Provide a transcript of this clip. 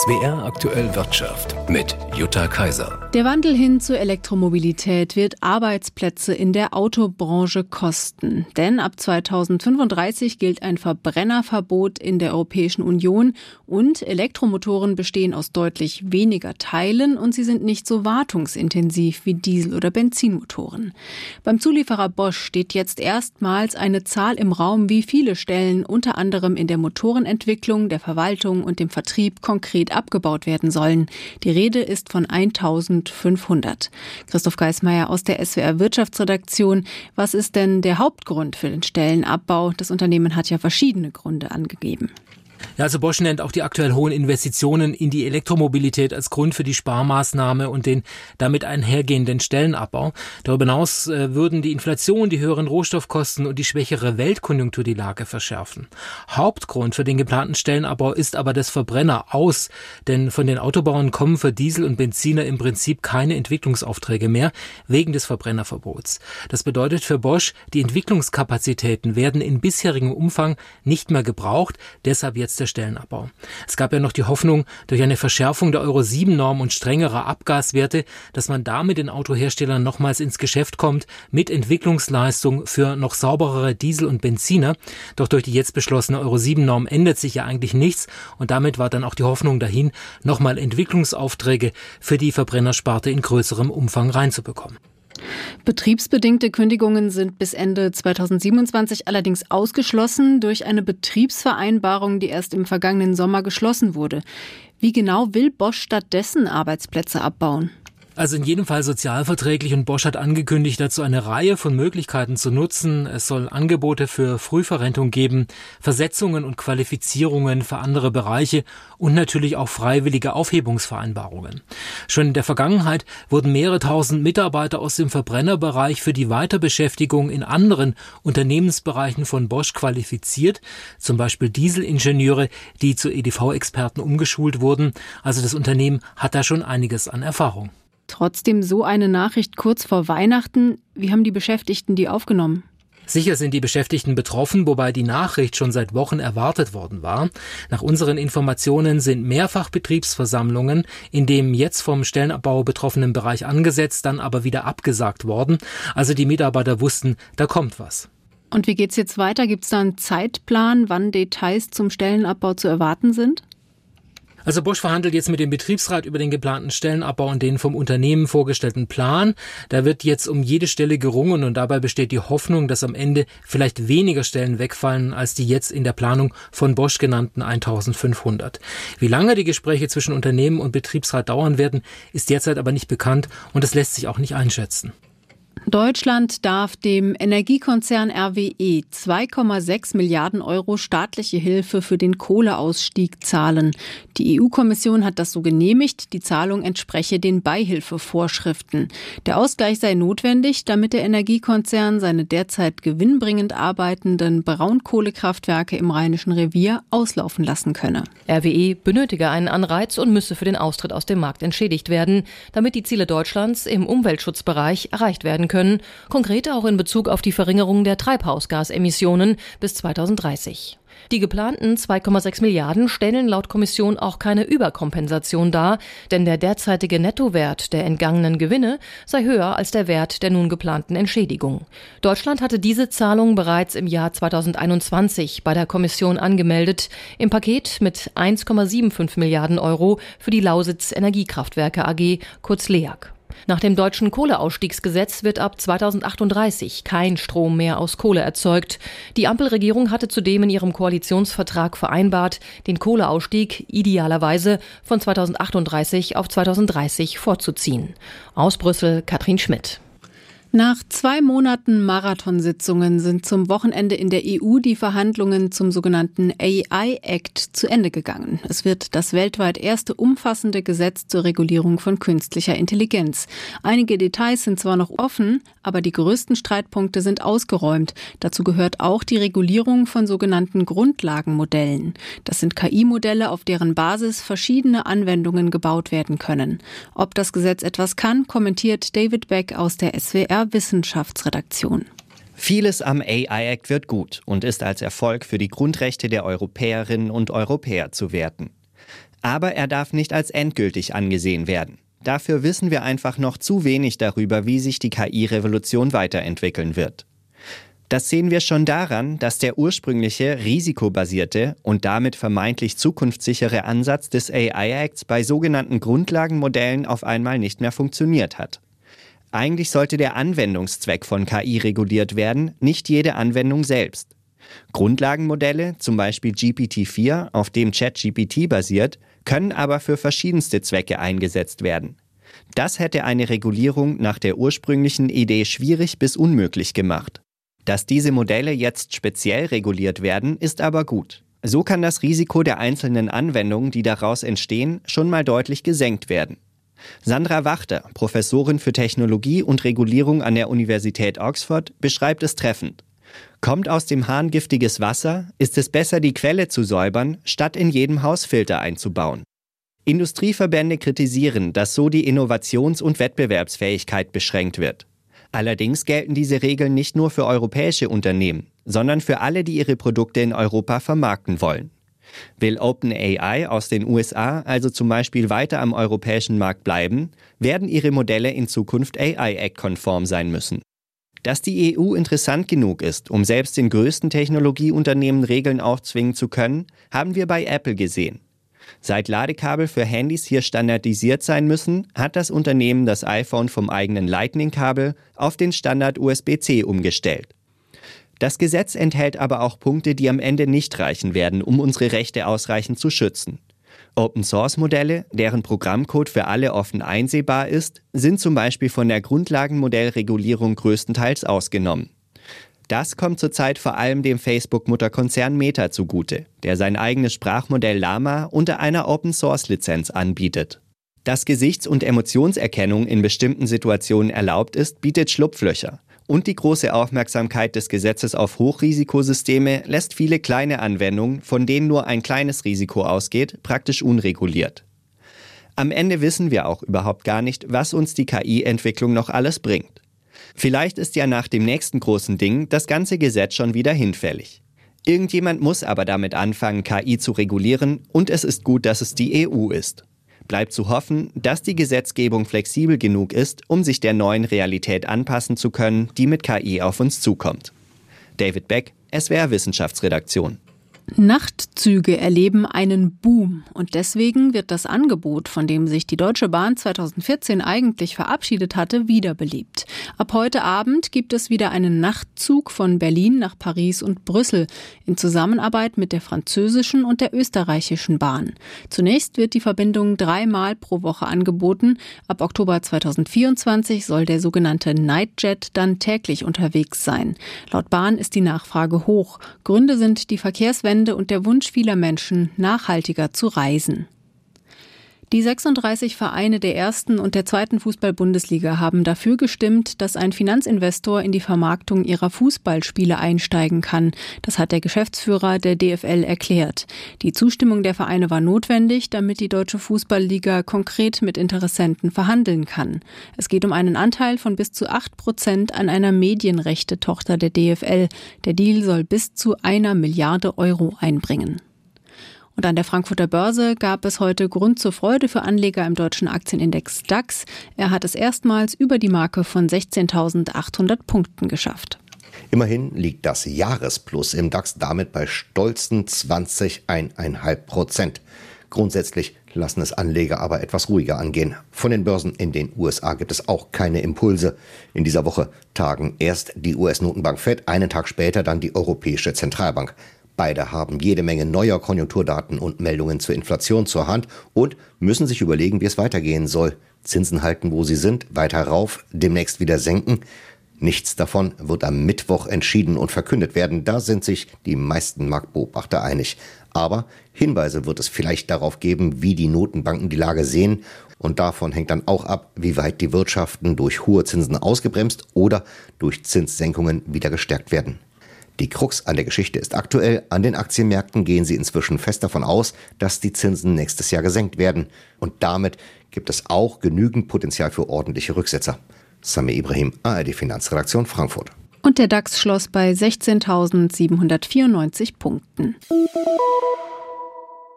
SWR aktuell Wirtschaft mit Jutta Kaiser. Der Wandel hin zur Elektromobilität wird Arbeitsplätze in der Autobranche kosten. Denn ab 2035 gilt ein Verbrennerverbot in der Europäischen Union und Elektromotoren bestehen aus deutlich weniger Teilen und sie sind nicht so wartungsintensiv wie Diesel- oder Benzinmotoren. Beim Zulieferer Bosch steht jetzt erstmals eine Zahl im Raum, wie viele Stellen unter anderem in der Motorenentwicklung, der Verwaltung und dem Vertrieb konkret abgebaut werden sollen. Die Rede ist von 1500. Christoph Geismeier aus der SWR Wirtschaftsredaktion. Was ist denn der Hauptgrund für den Stellenabbau? Das Unternehmen hat ja verschiedene Gründe angegeben. Ja, also Bosch nennt auch die aktuell hohen Investitionen in die Elektromobilität als Grund für die Sparmaßnahme und den damit einhergehenden Stellenabbau. Darüber hinaus äh, würden die Inflation, die höheren Rohstoffkosten und die schwächere Weltkonjunktur die Lage verschärfen. Hauptgrund für den geplanten Stellenabbau ist aber das Verbrenner aus, denn von den Autobauern kommen für Diesel und Benziner im Prinzip keine Entwicklungsaufträge mehr wegen des Verbrennerverbots. Das bedeutet für Bosch, die Entwicklungskapazitäten werden in bisherigem Umfang nicht mehr gebraucht, deshalb jetzt der Stellenabbau. Es gab ja noch die Hoffnung, durch eine Verschärfung der Euro-7-Norm und strengere Abgaswerte, dass man damit den Autoherstellern nochmals ins Geschäft kommt mit Entwicklungsleistung für noch sauberere Diesel und Benziner. Doch durch die jetzt beschlossene Euro-7-Norm ändert sich ja eigentlich nichts und damit war dann auch die Hoffnung dahin, nochmal Entwicklungsaufträge für die Verbrennersparte in größerem Umfang reinzubekommen. Betriebsbedingte Kündigungen sind bis Ende 2027 allerdings ausgeschlossen durch eine Betriebsvereinbarung, die erst im vergangenen Sommer geschlossen wurde. Wie genau will Bosch stattdessen Arbeitsplätze abbauen? Also in jedem Fall sozialverträglich und Bosch hat angekündigt, dazu eine Reihe von Möglichkeiten zu nutzen. Es soll Angebote für Frühverrentung geben, Versetzungen und Qualifizierungen für andere Bereiche und natürlich auch freiwillige Aufhebungsvereinbarungen. Schon in der Vergangenheit wurden mehrere tausend Mitarbeiter aus dem Verbrennerbereich für die Weiterbeschäftigung in anderen Unternehmensbereichen von Bosch qualifiziert, zum Beispiel Dieselingenieure, die zu EDV-Experten umgeschult wurden. Also das Unternehmen hat da schon einiges an Erfahrung. Trotzdem so eine Nachricht kurz vor Weihnachten. Wie haben die Beschäftigten die aufgenommen? Sicher sind die Beschäftigten betroffen, wobei die Nachricht schon seit Wochen erwartet worden war. Nach unseren Informationen sind mehrfach Betriebsversammlungen in dem jetzt vom Stellenabbau betroffenen Bereich angesetzt, dann aber wieder abgesagt worden. Also die Mitarbeiter wussten, da kommt was. Und wie geht's jetzt weiter? Gibt es da einen Zeitplan, wann Details zum Stellenabbau zu erwarten sind? Also Bosch verhandelt jetzt mit dem Betriebsrat über den geplanten Stellenabbau und den vom Unternehmen vorgestellten Plan. Da wird jetzt um jede Stelle gerungen und dabei besteht die Hoffnung, dass am Ende vielleicht weniger Stellen wegfallen als die jetzt in der Planung von Bosch genannten 1500. Wie lange die Gespräche zwischen Unternehmen und Betriebsrat dauern werden, ist derzeit aber nicht bekannt und es lässt sich auch nicht einschätzen. Deutschland darf dem Energiekonzern RWE 2,6 Milliarden Euro staatliche Hilfe für den Kohleausstieg zahlen. Die EU-Kommission hat das so genehmigt. Die Zahlung entspreche den Beihilfevorschriften. Der Ausgleich sei notwendig, damit der Energiekonzern seine derzeit gewinnbringend arbeitenden Braunkohlekraftwerke im Rheinischen Revier auslaufen lassen könne. RWE benötige einen Anreiz und müsse für den Austritt aus dem Markt entschädigt werden, damit die Ziele Deutschlands im Umweltschutzbereich erreicht werden können, konkret auch in Bezug auf die Verringerung der Treibhausgasemissionen bis 2030. Die geplanten 2,6 Milliarden stellen laut Kommission auch keine Überkompensation dar, denn der derzeitige Nettowert der entgangenen Gewinne sei höher als der Wert der nun geplanten Entschädigung. Deutschland hatte diese Zahlung bereits im Jahr 2021 bei der Kommission angemeldet, im Paket mit 1,75 Milliarden Euro für die Lausitz Energiekraftwerke AG, kurz LEAG. Nach dem deutschen Kohleausstiegsgesetz wird ab 2038 kein Strom mehr aus Kohle erzeugt. Die Ampelregierung hatte zudem in ihrem Koalitionsvertrag vereinbart, den Kohleausstieg idealerweise von 2038 auf 2030 vorzuziehen. Aus Brüssel Katrin Schmidt. Nach zwei Monaten Marathonsitzungen sind zum Wochenende in der EU die Verhandlungen zum sogenannten AI Act zu Ende gegangen. Es wird das weltweit erste umfassende Gesetz zur Regulierung von künstlicher Intelligenz. Einige Details sind zwar noch offen, aber die größten Streitpunkte sind ausgeräumt. Dazu gehört auch die Regulierung von sogenannten Grundlagenmodellen. Das sind KI-Modelle, auf deren Basis verschiedene Anwendungen gebaut werden können. Ob das Gesetz etwas kann, kommentiert David Beck aus der SWR Wissenschaftsredaktion. Vieles am AI Act wird gut und ist als Erfolg für die Grundrechte der Europäerinnen und Europäer zu werten. Aber er darf nicht als endgültig angesehen werden. Dafür wissen wir einfach noch zu wenig darüber, wie sich die KI-Revolution weiterentwickeln wird. Das sehen wir schon daran, dass der ursprüngliche risikobasierte und damit vermeintlich zukunftssichere Ansatz des AI-Acts bei sogenannten Grundlagenmodellen auf einmal nicht mehr funktioniert hat. Eigentlich sollte der Anwendungszweck von KI reguliert werden, nicht jede Anwendung selbst. Grundlagenmodelle, zum Beispiel GPT-4, auf dem ChatGPT basiert, können aber für verschiedenste Zwecke eingesetzt werden. Das hätte eine Regulierung nach der ursprünglichen Idee schwierig bis unmöglich gemacht. Dass diese Modelle jetzt speziell reguliert werden, ist aber gut. So kann das Risiko der einzelnen Anwendungen, die daraus entstehen, schon mal deutlich gesenkt werden. Sandra Wachter, Professorin für Technologie und Regulierung an der Universität Oxford, beschreibt es treffend. Kommt aus dem Hahn giftiges Wasser, ist es besser, die Quelle zu säubern, statt in jedem Haus Filter einzubauen. Industrieverbände kritisieren, dass so die Innovations- und Wettbewerbsfähigkeit beschränkt wird. Allerdings gelten diese Regeln nicht nur für europäische Unternehmen, sondern für alle, die ihre Produkte in Europa vermarkten wollen. Will OpenAI aus den USA also zum Beispiel weiter am europäischen Markt bleiben, werden ihre Modelle in Zukunft AI-Act-konform sein müssen. Dass die EU interessant genug ist, um selbst den größten Technologieunternehmen Regeln aufzwingen zu können, haben wir bei Apple gesehen. Seit Ladekabel für Handys hier standardisiert sein müssen, hat das Unternehmen das iPhone vom eigenen Lightning-Kabel auf den Standard USB-C umgestellt. Das Gesetz enthält aber auch Punkte, die am Ende nicht reichen werden, um unsere Rechte ausreichend zu schützen. Open-Source-Modelle, deren Programmcode für alle offen einsehbar ist, sind zum Beispiel von der Grundlagenmodellregulierung größtenteils ausgenommen. Das kommt zurzeit vor allem dem Facebook-Mutterkonzern Meta zugute, der sein eigenes Sprachmodell Lama unter einer Open-Source-Lizenz anbietet. Dass Gesichts- und Emotionserkennung in bestimmten Situationen erlaubt ist, bietet Schlupflöcher. Und die große Aufmerksamkeit des Gesetzes auf Hochrisikosysteme lässt viele kleine Anwendungen, von denen nur ein kleines Risiko ausgeht, praktisch unreguliert. Am Ende wissen wir auch überhaupt gar nicht, was uns die KI-Entwicklung noch alles bringt. Vielleicht ist ja nach dem nächsten großen Ding das ganze Gesetz schon wieder hinfällig. Irgendjemand muss aber damit anfangen, KI zu regulieren, und es ist gut, dass es die EU ist bleibt zu hoffen, dass die Gesetzgebung flexibel genug ist, um sich der neuen Realität anpassen zu können, die mit KI auf uns zukommt. David Beck, SWR Wissenschaftsredaktion. Nachtzüge erleben einen Boom und deswegen wird das Angebot, von dem sich die Deutsche Bahn 2014 eigentlich verabschiedet hatte, wiederbelebt. Ab heute Abend gibt es wieder einen Nachtzug von Berlin nach Paris und Brüssel in Zusammenarbeit mit der französischen und der österreichischen Bahn. Zunächst wird die Verbindung dreimal pro Woche angeboten. Ab Oktober 2024 soll der sogenannte Nightjet dann täglich unterwegs sein. Laut Bahn ist die Nachfrage hoch. Gründe sind die Verkehrswende Wende und der Wunsch vieler Menschen, nachhaltiger zu reisen. Die 36 Vereine der ersten und der zweiten Fußball-Bundesliga haben dafür gestimmt, dass ein Finanzinvestor in die Vermarktung ihrer Fußballspiele einsteigen kann. Das hat der Geschäftsführer der DFL erklärt. Die Zustimmung der Vereine war notwendig, damit die Deutsche Fußballliga konkret mit Interessenten verhandeln kann. Es geht um einen Anteil von bis zu acht Prozent an einer Medienrechte-Tochter der DFL. Der Deal soll bis zu einer Milliarde Euro einbringen. Und an der Frankfurter Börse gab es heute Grund zur Freude für Anleger im deutschen Aktienindex DAX. Er hat es erstmals über die Marke von 16.800 Punkten geschafft. Immerhin liegt das Jahresplus im DAX damit bei stolzen 20,5 Prozent. Grundsätzlich lassen es Anleger aber etwas ruhiger angehen. Von den Börsen in den USA gibt es auch keine Impulse. In dieser Woche tagen erst die US-Notenbank Fed, einen Tag später dann die Europäische Zentralbank. Beide haben jede Menge neuer Konjunkturdaten und Meldungen zur Inflation zur Hand und müssen sich überlegen, wie es weitergehen soll. Zinsen halten, wo sie sind, weiter rauf, demnächst wieder senken. Nichts davon wird am Mittwoch entschieden und verkündet werden. Da sind sich die meisten Marktbeobachter einig. Aber Hinweise wird es vielleicht darauf geben, wie die Notenbanken die Lage sehen. Und davon hängt dann auch ab, wie weit die Wirtschaften durch hohe Zinsen ausgebremst oder durch Zinssenkungen wieder gestärkt werden. Die Krux an der Geschichte ist aktuell, an den Aktienmärkten gehen sie inzwischen fest davon aus, dass die Zinsen nächstes Jahr gesenkt werden. Und damit gibt es auch genügend Potenzial für ordentliche Rücksetzer. Sami Ibrahim, ARD Finanzredaktion Frankfurt. Und der DAX schloss bei 16.794 Punkten.